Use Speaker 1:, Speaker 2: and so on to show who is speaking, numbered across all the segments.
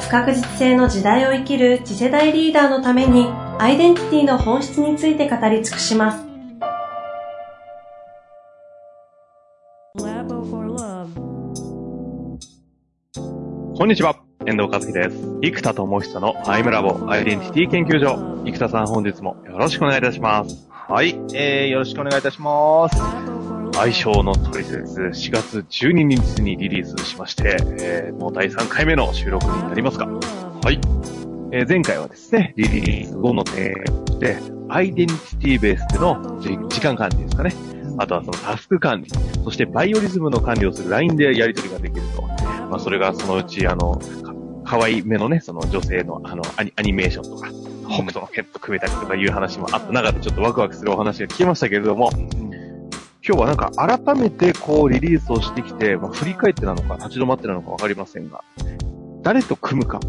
Speaker 1: 不確実性の時代を生きる次世代リーダーのためにアイデンティティの本質について語り尽くします。
Speaker 2: こんにちは、遠藤和樹です。生田智久のアイムラボアイデンティティ研究所。生田さん本日もよろしくお願いいたします。
Speaker 3: はい、えー、よろしくお願いいたします。
Speaker 2: 相性のトリセツ4月12日にリリースしまして、えー、もう第3回目の収録になりますが、はい。えー、前回はですね、リリース後のテーマで、アイデンティティベースでの時間管理ですかね。あとはそのタスク管理、そしてバイオリズムの管理をする LINE でやり取りができると。まあ、それがそのうち、あの、かわいめのね、その女性のあのアニアニメーションとか、北斗のヘッド組めたりとかいう話もあった中でちょっとワクワクするお話が聞きましたけれども、今日はなんか改めてこうリリースをしてきて、まあ、振り返ってなのか立ち止まってなのかわかりませんが、誰と組むか。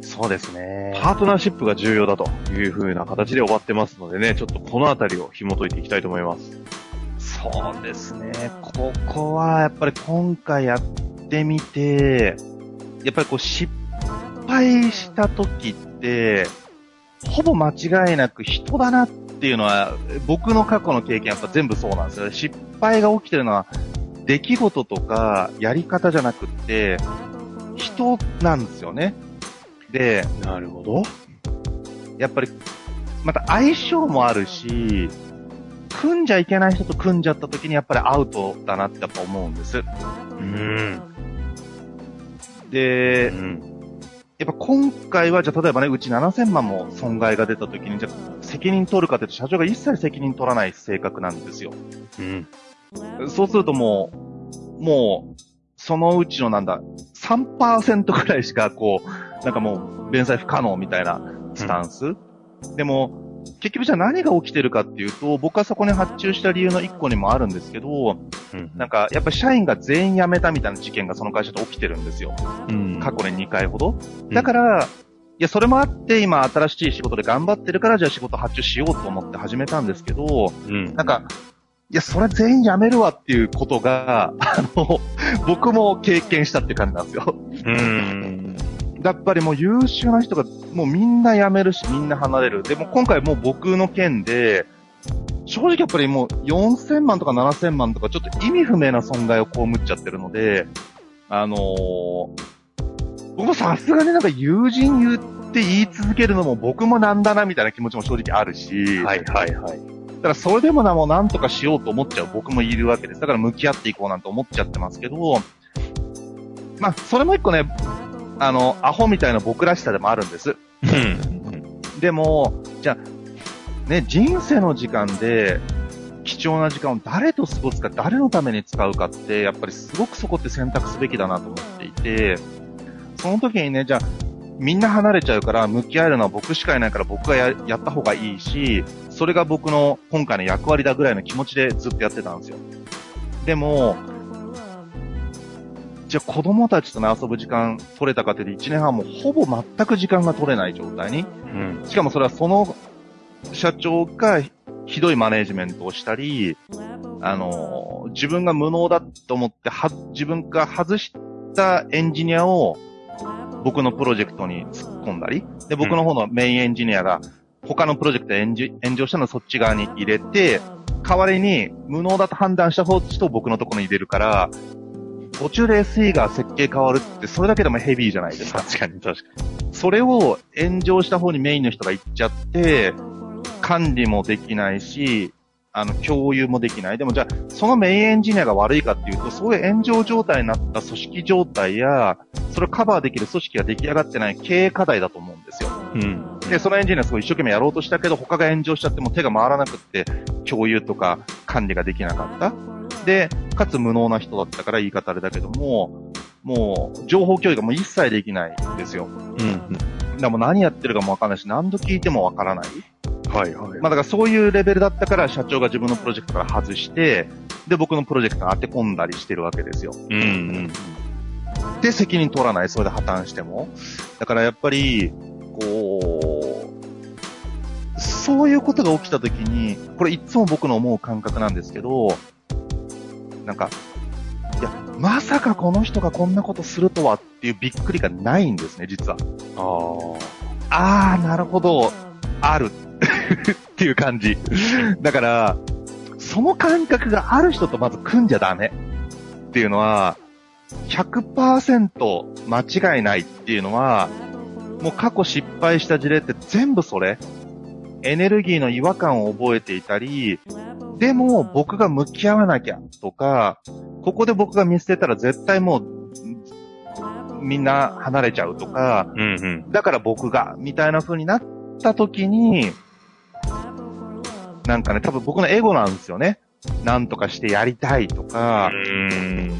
Speaker 3: そうですね。
Speaker 2: パートナーシップが重要だという風な形で終わってますのでね、ちょっとこのあたりを紐解いていきたいと思います。
Speaker 3: そうですね。ここはやっぱり今回やってみて、やっぱりこう失敗した時って、ほぼ間違いなく人だなっていうのは、僕の過去の経験やっぱ全部そうなんですよ。失敗が起きてるのは、出来事とかやり方じゃなくって、人なんですよね。で、
Speaker 2: なるほど。
Speaker 3: やっぱり、また相性もあるし、組んじゃいけない人と組んじゃった時にやっぱりアウトだなってやっぱ思うんです。
Speaker 2: うん。
Speaker 3: で、うん、やっぱ今回は、じゃあ例えばね、うち7000万も損害が出た時に、じゃあ責任取るかというと、社長が一切責任取らない性格なんですよ。
Speaker 2: うん。
Speaker 3: そうするともう、もう、そのうちのなんだ、3%くらいしかこう、なんかもう、弁済不可能みたいなスタンス。うん、でも、結局じゃあ何が起きてるかっていうと、僕はそこに発注した理由の一個にもあるんですけど、うん、なんか、やっぱり社員が全員辞めたみたいな事件がその会社で起きてるんですよ。うん、過去に2回ほど。だから、いや、それもあって、今、新しい仕事で頑張ってるから、じゃあ仕事発注しようと思って始めたんですけど、うん、なんか、いや、それ全員辞めるわっていうことが、あの、僕も経験したって感じなんですよ。うんやっぱりもう優秀な人がもうみんな辞めるし、みんな離れる。でも今回もう僕の件で、正直やっぱりもう4000万とか7000万とかちょっと意味不明な損害を被っちゃってるので、あのー、僕さすがになんか友人言って言い続けるのも僕もなんだなみたいな気持ちも正直あるし、
Speaker 2: はいはいはい。
Speaker 3: だからそれでもなもうなんとかしようと思っちゃう僕もいるわけです。だから向き合っていこうなんて思っちゃってますけど、まあ、それも一個ね、あの、アホみたいな僕らしさでもあるんです。でも、じゃあ、ね、人生の時間で、貴重な時間を誰と過ごすか、誰のために使うかって、やっぱりすごくそこって選択すべきだなと思っていて、その時にね、じゃあ、みんな離れちゃうから、向き合えるのは僕しかいないから僕がややった方がいいし、それが僕の今回の役割だぐらいの気持ちでずっとやってたんですよ。でも、じゃあ子供たちとね、遊ぶ時間取れたかって1年半もほぼ全く時間が取れない状態に。うん。しかもそれはその社長がひどいマネージメントをしたり、あの、自分が無能だと思っては、自分が外したエンジニアを僕のプロジェクトに突っ込んだり、で、僕の方のメインエンジニアが他のプロジェクトで炎上したのをそっち側に入れて、代わりに無能だと判断した方人を僕のところに入れるから、途中で SE が設計変わるって、それだけでもヘビーじゃないですか。
Speaker 2: 確かに、確か
Speaker 3: に。それを炎上した方にメインの人が行っちゃって、管理もできないし、あの、共有もできない。でもじゃあ、そのメインエンジニアが悪いかっていうと、そういう炎上状態になった組織状態や、それをカバーできる組織が出来上がってない経営課題だと思うんですよ。うん。で、そのエンジニアすごい一生懸命やろうとしたけど、他が炎上しちゃっても手が回らなくって、共有とか管理ができなかった。で、かつ無能な人だったから言い方あれだけども、もう、情報共有がもう一切できないんですよ。
Speaker 2: うん。
Speaker 3: だからもう何やってるかもわからないし、何度聞いてもわからない。
Speaker 2: はいはい。
Speaker 3: まあだからそういうレベルだったから社長が自分のプロジェクトから外して、で、僕のプロジェクトに当て込んだりしてるわけですよ。
Speaker 2: うんうん。
Speaker 3: で、責任取らない、それで破綻しても。だからやっぱり、こう、そういうことが起きたときに、これいつも僕の思う感覚なんですけど、なんか、いや、まさかこの人がこんなことするとはっていうびっくりがないんですね、実は。
Speaker 2: あ
Speaker 3: あー、なるほど、あるっていう感じ。だから、その感覚がある人とまず組んじゃダメっていうのは、100%間違いないっていうのは、もう過去失敗した事例って全部それ。エネルギーの違和感を覚えていたり、でも僕が向き合わなきゃとか、ここで僕が見捨てたら絶対もう、みんな離れちゃうとか、
Speaker 2: あ。うんうん。
Speaker 3: だから僕が、みたいな風になった時に、なんかね、多分僕のエゴなんですよね。なんとかしてやりたいとか、
Speaker 2: うん。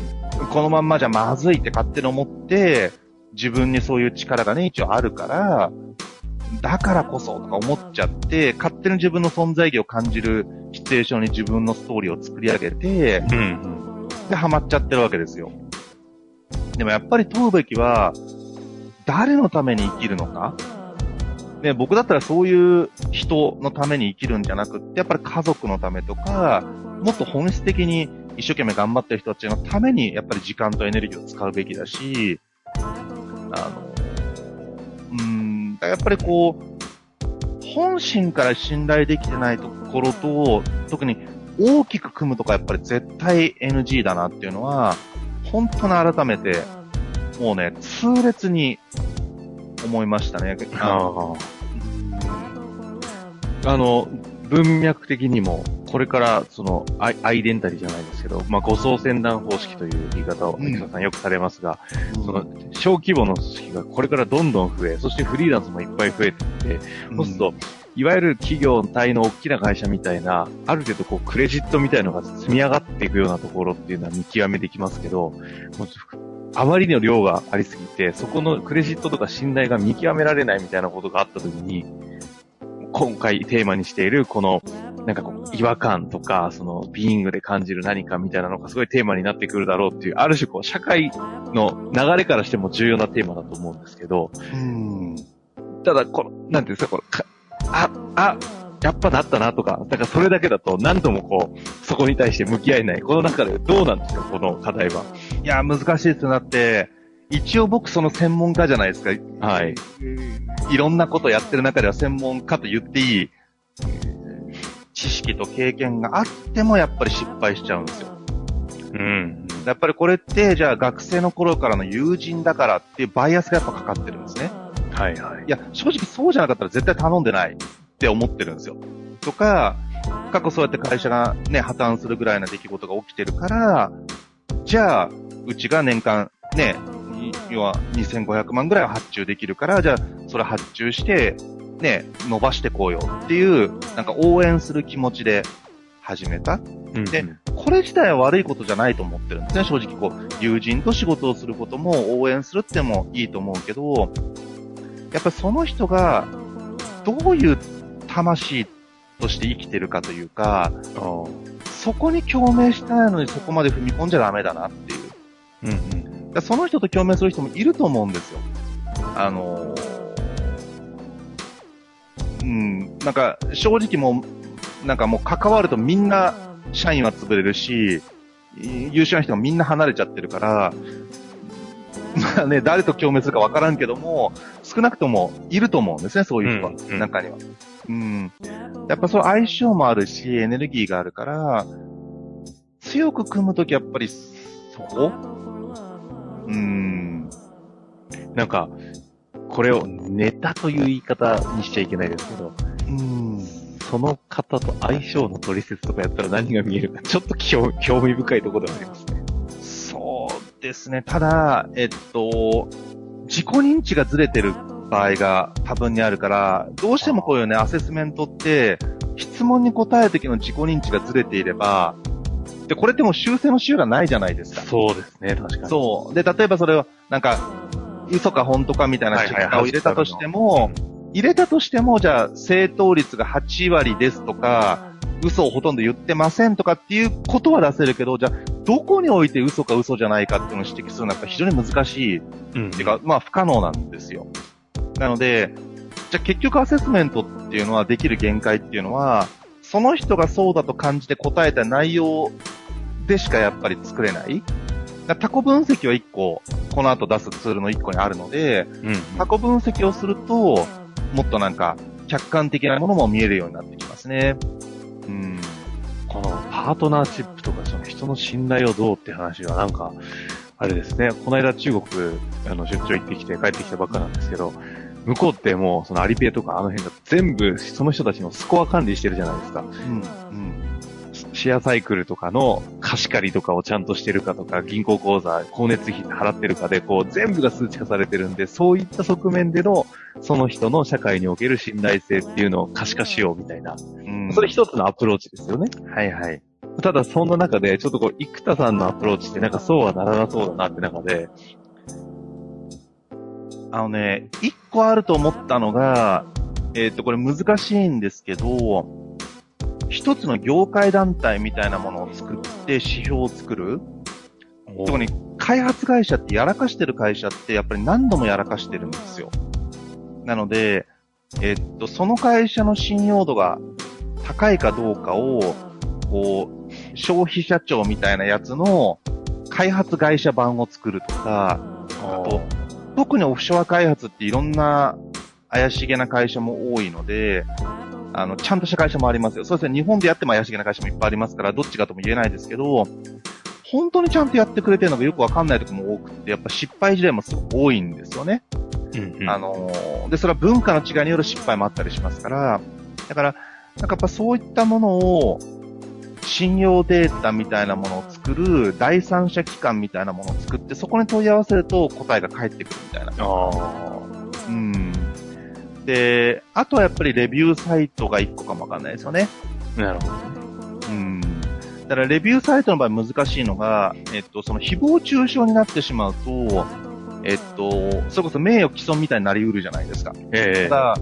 Speaker 3: このまんまじゃまずいって勝手に思って、自分にそういう力がね、一応あるから、だからこそとか思っちゃって、勝手に自分の存在意義を感じるシチュエーションに自分のストーリーを作り上げて、
Speaker 2: うん。
Speaker 3: で、ハマっちゃってるわけですよ。でもやっぱり問うべきは、誰のために生きるのかね、僕だったらそういう人のために生きるんじゃなくって、やっぱり家族のためとか、もっと本質的に一生懸命頑張ってる人たちのために、やっぱり時間とエネルギーを使うべきだし、あの、うーん、だやっぱりこう、本心から信頼できてないところと、特に大きく組むとかやっぱり絶対 NG だなっていうのは、本当に改めて、もうね、痛烈に思いましたね。
Speaker 2: ああ。あの、文脈的にも、これから、その、アイアイデンタリーじゃないですけど、まあ、護送船団方式という言い方を、
Speaker 3: うん
Speaker 2: 木田さんよくされますが、その、小規模の組織がこれからどんどん増え、そしてフリーランスもいっぱい増えていって、そうすると、いわゆる企業体の大きな会社みたいな、ある程度こう、クレジットみたいのが積み上がっていくようなところっていうのは見極めできますけど、あまりの量がありすぎて、そこのクレジットとか信頼が見極められないみたいなことがあったときに、今回テーマにしている、この、なんかこう、違和感とか、その、ビーイングで感じる何かみたいなのがすごいテーマになってくるだろうっていう、ある種こう、社会の流れからしても重要なテーマだと思うんですけど、
Speaker 3: うん。
Speaker 2: ただ、この、なんていうんですか、この、あ、あ、やっぱなったなとか、だからそれだけだと何度もこう、そこに対して向き合えない。この中でどうなんですか、この課題は。
Speaker 3: いや、難しいですよ。だって、一応僕その専門家じゃないですか。
Speaker 2: はい。
Speaker 3: いろんなことやってる中では専門家と言っていい、知識と経験があってもやっぱり失敗しちゃうんですよ。
Speaker 2: うん。
Speaker 3: やっぱりこれって、じゃあ学生の頃からの友人だからっていうバイアスがやっぱかかってるんですね。
Speaker 2: はいはい。
Speaker 3: いや、正直そうじゃなかったら絶対頼んでないって思ってるんですよ。とか、過去そうやって会社がね、破綻するぐらいな出来事が起きてるから、じゃあ、うちが年間ね、い要は2500万ぐらいは発注できるから、じゃあ、それ発注して、ね、伸ばしてこうよっていう、なんか応援する気持ちで始めた。
Speaker 2: うん
Speaker 3: でこれ自体は悪いことじゃないと思ってるんですね。正直こう、友人と仕事をすることも応援するってもいいと思うけど、やっぱりその人が、どういう魂として生きてるかというか、そこに共鳴したいのにそこまで踏み込んじゃダメだなっう。
Speaker 2: うんうん。
Speaker 3: その人と共鳴する人もいると思うんですよ。あのーうん、なんか正直もう、なんかもう関わるとみんな社員は潰れるし、優秀な人がみんな離れちゃってるから、まあね、誰と共鳴するかわからんけども、少なくともいると思うんですね、そういう人は、
Speaker 2: うんうん
Speaker 3: 中には。うん。やっぱその相性もあるし、エネルギーがあるから、強く組むときやっぱり、そこうん。
Speaker 2: なんか、これをネタという言い方にしちゃいけないですけど、
Speaker 3: うん。
Speaker 2: その方と相性の取説とかやったら何が見えるか、ちょっと興興味深いところではありますね。
Speaker 3: そうですね。ただ、えっと、自己認知がずれてる場合が多分にあるから、どうしてもこういうね、アセスメントって、質問に答える時の自己認知がずれていれば、で、これってもう修正のしようがないじゃないですか。
Speaker 2: そうですね、確かに。
Speaker 3: そう。で、例えばそれを、なんか、嘘か本当かみたいな結果を入れたとしても、入れたとしても、じゃあ、正答率が8割ですとか、嘘をほとんど言ってませんとかっていうことは出せるけど、じゃあ、どこにおいて嘘か嘘じゃないかっていうのを指摘するのは非常に難しい。
Speaker 2: うん。
Speaker 3: っていうか、まあ不可能なんですよ。なので、じゃあ結局アセスメントっていうのはできる限界っていうのは、その人がそうだと感じて答えた内容でしかやっぱり作れない。タコ分析は一個、この後出すツールの一個にあるので、
Speaker 2: うん。
Speaker 3: タコ分析をすると、もっとなんか、客観的なものも見えるようになってきますね。うん。
Speaker 2: このパートナーシップとか、その人の信頼をどうって話はなんか、あれですね、この間中国、あの、出張行ってきて帰ってきたばっかなんですけど、向こうってもう、そのアリペイとかあの辺が全部、その人たちのスコア管理してるじゃないですか。
Speaker 3: うん。うん。
Speaker 2: シェアサイクルとかの貸し借りとかをちゃんとしてるかとか、銀行口座、光熱費払ってるかで、こう、全部が数値化されてるんで、そういった側面での、その人の社会における信頼性っていうのを可視化しようみたいな。
Speaker 3: うん。
Speaker 2: それ一つのアプローチですよね。
Speaker 3: はいはい。
Speaker 2: ただ、そんな中で、ちょっとこう、生田さんのアプローチってなんかそうはならなそうだなって中で、
Speaker 3: あのね、一個あると思ったのが、えっ、と、これ難しいんですけど、一つの業界団体みたいなものを作って指標を作る。特に開発会社ってやらかしてる会社ってやっぱり何度もやらかしてるんですよ。なので、えっと、その会社の信用度が高いかどうかを、こう、消費者庁みたいなやつの開発会社版を作るとか、あと、特にオフショア開発っていろんな怪しげな会社も多いので、あの、ちゃんとした会社もありますよ。そうですね、日本でやっても怪しげな会社もいっぱいありますから、どっちかとも言えないですけど、本当にちゃんとやってくれてるのがよくわかんないところも多くて、やっぱ失敗事例もすごく多いんですよね。
Speaker 2: うんうん
Speaker 3: あのーで、それは文化の違いによる失敗もあったりしますから、だから、なんかやっぱそういったものを、信用データみたいなものを作る第三者機関みたいなものを作って、そこに問い合わせると答えが返ってくるみたいな。
Speaker 2: あ
Speaker 3: うん。で、あとはやっぱりレビューサイトが一個かもわかんないですよね。
Speaker 2: あ、なるほど。
Speaker 3: うん。だからレビューサイトの場合難しいのが、えっと、その誹謗中傷になってしまうと、えっと、それこそ名誉毀損みたいになり得るじゃないですか。
Speaker 2: ええ
Speaker 3: ただ、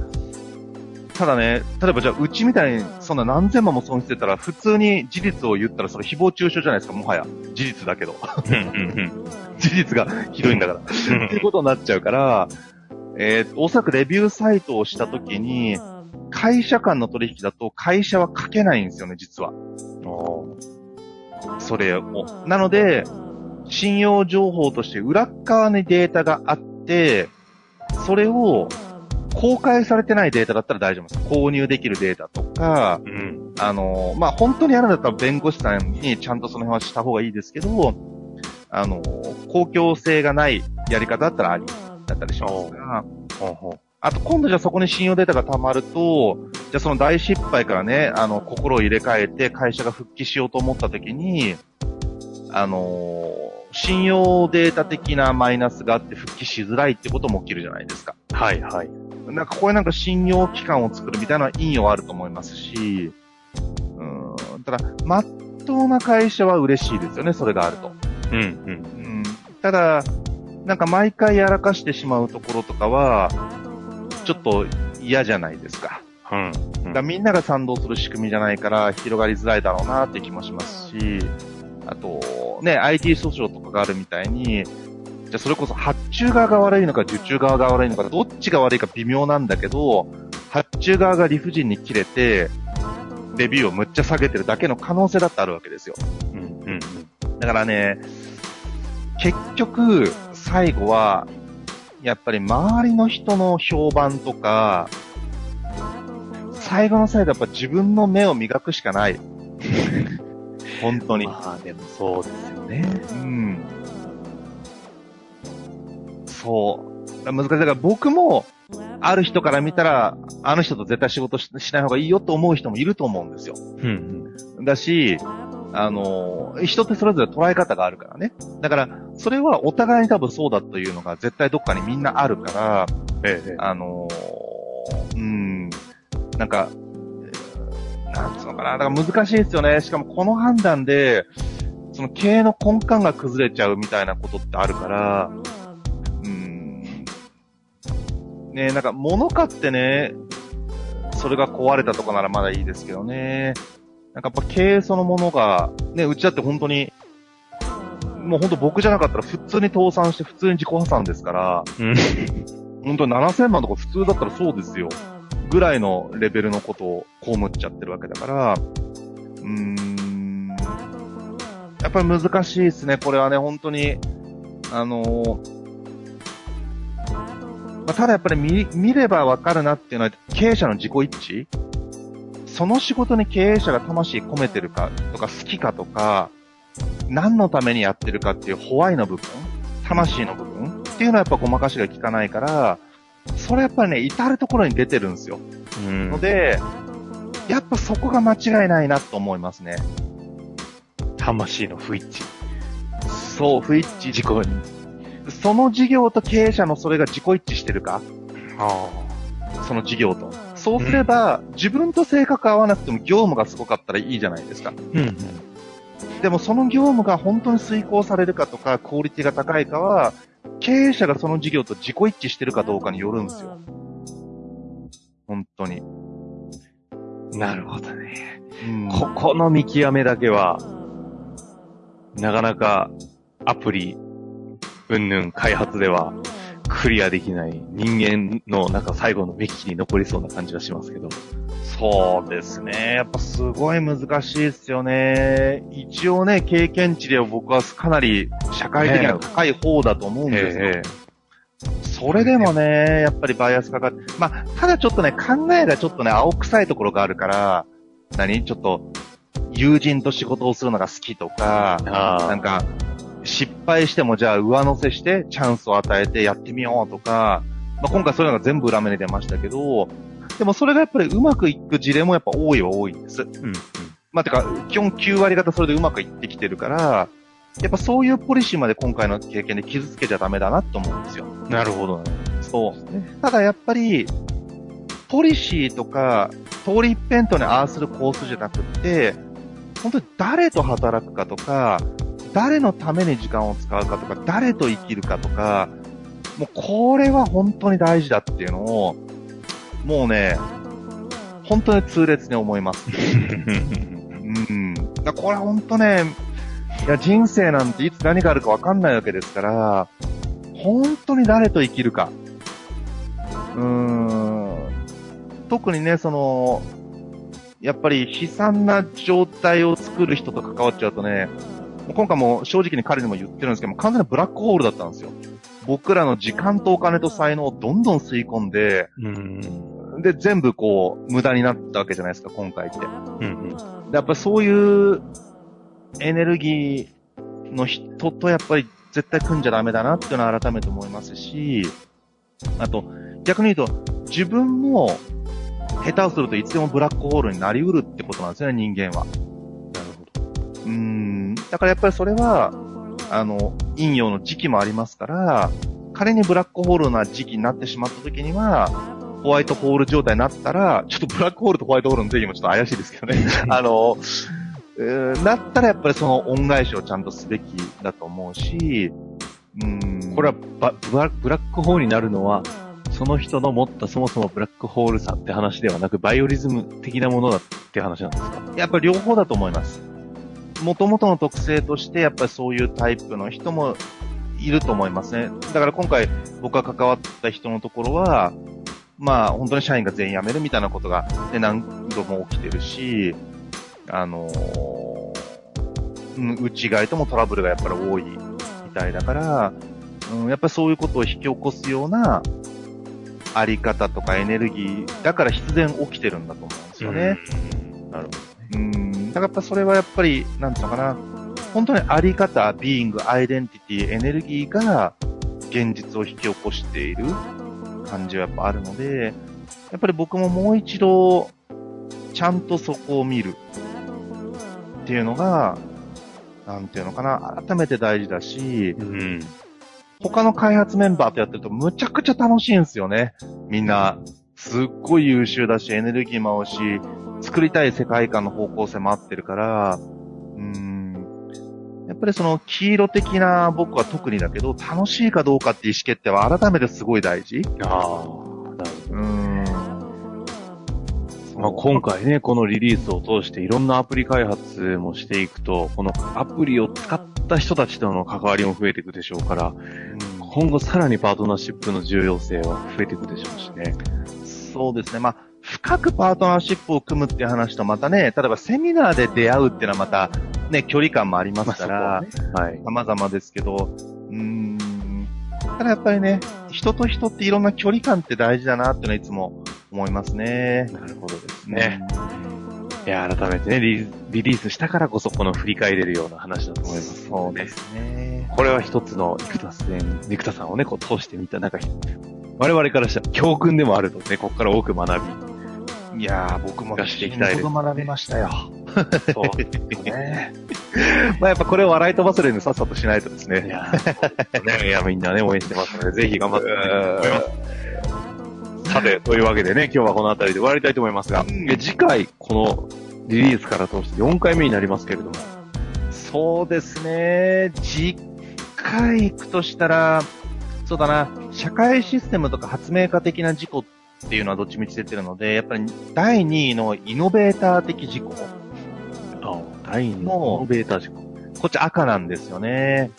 Speaker 3: ただね、例えばじゃあ、うちみたいにそんな何千万も損してたら、普通に事実を言ったらそれ誹謗中傷じゃないですか、もはや。事実だけど。
Speaker 2: うんうん
Speaker 3: 事実がひどいんだから。
Speaker 2: うん
Speaker 3: っていうことになっちゃうから、えーおそらくレビューサイトをしたときに、会社間の取引だと会社は書けないんですよね、実は。それを。なので、信用情報として裏っ側にデータがあって、それを公開されてないデータだったら大丈夫です。購入できるデータとか、
Speaker 2: うん。
Speaker 3: あの、まあ、本当にやるんだったら弁護士さんにちゃんとその辺はした方がいいですけど、あの、公共性がないやり方だったらありだったりしますが、あと今度じゃあそこに信用データが溜まると、じゃあその大失敗からね、あの、心を入れ替えて会社が復帰しようと思った時に、あの信用データ的なマイナスがあって復帰しづらいってことも起きるじゃないですか。
Speaker 2: はいはい。
Speaker 3: なんかこういうなんか信用機関を作るみたいな意味はあると思いますし、うん、ただ、まっとうな会社は嬉しいですよね、それがあると。
Speaker 2: うんうん。
Speaker 3: うん、ただ、なんか毎回やらかしてしまうところとかは、ちょっと嫌じゃないですか。
Speaker 2: うん。
Speaker 3: だからみんなが賛同する仕組みじゃないから広がりづらいだろうなって気もしますし、あと、ね、IT 訴訟とかがあるみたいに、じゃあそれこそ発注側が悪いのか受注側が悪いのか、どっちが悪いか微妙なんだけど、発注側が理不尽に切れて、レビューをむっちゃ下げてるだけの可能性だってあるわけですよ。
Speaker 2: うんうん
Speaker 3: だからね、結局、最後は、やっぱり周りの人の評判とか、最後の最後やっぱ自分の目を磨くしかない。本当に。
Speaker 2: まあでもそうですよね。
Speaker 3: うん。そう。難しい。だから僕も、ある人から見たら、あの人と絶対仕事ししない方がいいよと思う人もいると思うんですよ。
Speaker 2: うん
Speaker 3: だし、あの、人ってそれぞれ捉え方があるからね。だから、それはお互いに多分そうだというのが絶対どっかにみんなあるから、
Speaker 2: うん。ええ。
Speaker 3: あのうん、なんか、えーなんつうのかな。だから難しいですよね。しかもこの判断で、その経営の根幹が崩れちゃうみたいなことってあるから、うーん。ねなんか物買ってね、それが壊れたとかならまだいいですけどね。なんかやっぱ経営そのものが、ね、うちだって本当に、もう本当僕じゃなかったら普通に倒産して普通に自己破産ですから、
Speaker 2: うん。
Speaker 3: 本当に7000万とか普通だったらそうですよ。ぐらいのレベルのことを被っちゃってるわけだから、うーん。やっぱり難しいですね。これはね、本当に、あのーまあ、ただやっぱり見、見ればわかるなっていうのは、経営者の自己一致その仕事に経営者が魂込めてるかとか好きかとか、何のためにやってるかっていうホワイの部分、魂の部分っていうのはやっぱごまかしが効かないから、それやっぱりね、至るところに出てるんですよ。
Speaker 2: うん
Speaker 3: ので、やっぱそこが間違いないなと思いますね。
Speaker 2: 魂の不一致。
Speaker 3: そう、不一致。
Speaker 2: 事故に。
Speaker 3: その事業と経営者のそれが自己一致してるか？
Speaker 2: あ
Speaker 3: その事業と。そうすれば、自分と性格合わなくても業務がすごかったらいいじゃないですか。
Speaker 2: うんうん。
Speaker 3: でもその業務が本当に遂行されるかとか、クオリティが高いかは、経営者がその事業と自己一致してるかどうかによるんですよ。本当に。
Speaker 2: なるほどね。
Speaker 3: うん
Speaker 2: ここの見極めだけは、なかなかアプリ、うんぬん開発ではクリアできない人間のなんか最後の目利きに残りそうな感じがしますけど。
Speaker 3: そうですね。やっぱすごい難しいですよね。一応ね、経験値では僕はかなり社会的には高い方だと思うんですよ。
Speaker 2: え
Speaker 3: それでもね、やっぱりバイアスかかって、まあ、ただちょっとね、考えがちょっとね、青臭いところがあるから、何？ちょっと、友人と仕事をするのが好きとか、なんか、失敗してもじゃあ上乗せしてチャンスを与えてやってみようとか、まあ、今回そういうのが全部裏目に出ましたけど、でもそれがやっぱりうまくいく事例もやっぱ多いは多いんです。
Speaker 2: うん
Speaker 3: まあ、てか、基本9割方それでうまくいってきてるから、やっぱそういうポリシーまで今回の経験で傷つけちゃダメだなと思うんですよ。
Speaker 2: うん。なるほどね。
Speaker 3: そう。ただやっぱり、ポリシーとか、通り一辺倒にああするコースじゃなくって、本当に誰と働くかとか、誰のために時間を使うかとか、誰と生きるかとか、もうこれは本当に大事だっていうのを、もうね、本当に痛烈に思います。うん。だこれ本当ね、いや人生なんていつ何があるかわかんないわけですから、本当に誰と生きるか。うーん。特にね、その、やっぱり悲惨な状態を作る人と関わっちゃうとね、今回も正直に彼にも言ってるんですけども、完全なブラックホールだったんですよ。僕らの時間とお金と才能をどんどん吸い込んで、
Speaker 2: うん。
Speaker 3: で、全部こう、無駄になったわけじゃないですか、今回って。
Speaker 2: うん。
Speaker 3: でやっぱりそういうエネルギーの人とやっぱり絶対組んじゃダメだなっていうのは改めて思いますし、あと、逆に言うと、自分も下手をするといつでもブラックホールになりうるってことなんですよね、人間は。
Speaker 2: なるほど。
Speaker 3: うーん。だからやっぱりそれは、あの、陰陽の時期もありますから、仮にブラックホールな時期になってしまった時には、ホワイトホール状態になったら、ちょっとブラックホールとホワイトホールの定義もちょっと怪しいですけどね。あの、えーなったらやっぱりその恩返しをちゃんとすべきだと思うし、うん。
Speaker 2: これはバブラブラックホールになるのは、その人の持ったそもそもブラックホールさって話ではなく、バイオリズム的なものだって話なんですか？
Speaker 3: やっぱり両方だと思います。元々の特性として、やっぱりそういうタイプの人もいると思いますね。だから今回僕が関わった人のところは、まあ本当に社員が全員辞めるみたいなことが、ね、何度も起きてるし、あのーうん、内外ともトラブルがやっぱり多いみたいだから、うん、やっぱりそういうことを引き起こすようなあり方とかエネルギーだから必然起きてるんだと思うんですよね。
Speaker 2: うん。なるほど。
Speaker 3: うん。だからやっぱそれはやっぱり、なんていうのかな。本当にあり方、ビーイング、アイデンティティ、エネルギーが現実を引き起こしている感じはやっぱあるので、やっぱり僕ももう一度、ちゃんとそこを見るっていうのが、なんていうのかな、改めて大事だし、
Speaker 2: うん。
Speaker 3: 他の開発メンバーとやってるとむちゃくちゃ楽しいんですよね。みんな、すっごい優秀だし、エネルギーも合うし、作りたい世界観の方向性も合ってるから、うーん。やっぱりその黄色的な僕は特にだけど、楽しいかどうかっていう意思決定は改めてすごい大事。
Speaker 2: ああ、なるほど。
Speaker 3: うーん。
Speaker 2: まあ、今回ね、このリリースを通していろんなアプリ開発もしていくと、このアプリを使った人たちとの関わりも増えていくでしょうから、今後さらにパートナーシップの重要性は増えていくでしょうしね。
Speaker 3: そうですね。まあ、深くパートナーシップを組むっていう話とまたね、例えばセミナーで出会うっていうのはまたね、距離感もありますから、
Speaker 2: はい。
Speaker 3: 様々ですけど、うーん。ただやっぱりね、人と人っていろんな距離感って大事だなっていうのはいつも思いますね。
Speaker 2: なるほどですね。いや、改めてねリ、リリースしたからこそこの振り返れるような話だと思います。
Speaker 3: そうですね。
Speaker 2: これは一つの生田さん、生田さんをね、こう通してみた、なんか、我々からしたら教訓でもあるので、ね、ここから多く学び、
Speaker 3: いやー、僕も
Speaker 2: 出していきたい
Speaker 3: 学びましたよ。
Speaker 2: そうね。
Speaker 3: まあやっぱこれを笑い飛ばせるようにさっさとしないとです
Speaker 2: い
Speaker 3: ね。
Speaker 2: や、ね、いや、みんなね、応援してますので、ぜひ頑張っていと思います。さて、というわけでね、今日はこの辺りで終わりたいと思いますが、
Speaker 3: うん
Speaker 2: え次回、このリリースから通して4回目になりますけれども、
Speaker 3: そうですね。次回行くとしたら、そうだな、社会システムとか発明家的な事故っていうのはどっちみち出てるので、やっぱり第2位のイノベーター的事故。
Speaker 2: あ第2のイノベーター事故。
Speaker 3: こっち赤なんですよね。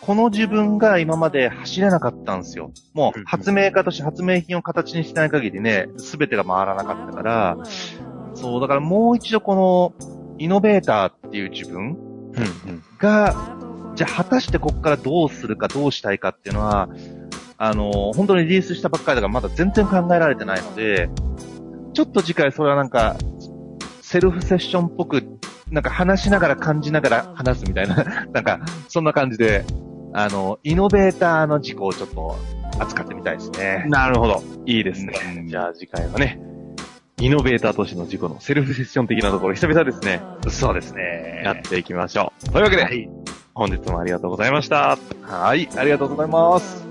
Speaker 3: この自分が今まで走れなかったんですよ。もう発明家として発明品を形にしてない限りね、すべてが回らなかったから、そう、だからもう一度このイノベーターっていう自分。が、じゃあ果たしてここからどうするかどうしたいかっていうのは、あの、本当にリリースしたばっかりだからまだ全然考えられてないので、ちょっと次回それはなんか、セルフセッションっぽく、なんか話しながら感じながら話すみたいな、なんか、そんな感じで、あの、イノベーターの事項をちょっと扱ってみたいですね。
Speaker 2: なるほど。いいですね。
Speaker 3: うん
Speaker 2: じゃあ次回はね、イノベーター都市の事故のセルフセッション的なところ、久々ですね。
Speaker 3: そうですね。
Speaker 2: やっていきましょう。というわけで、
Speaker 3: はい。
Speaker 2: 本日もありがとうございました。
Speaker 3: はい、ありがとうございます。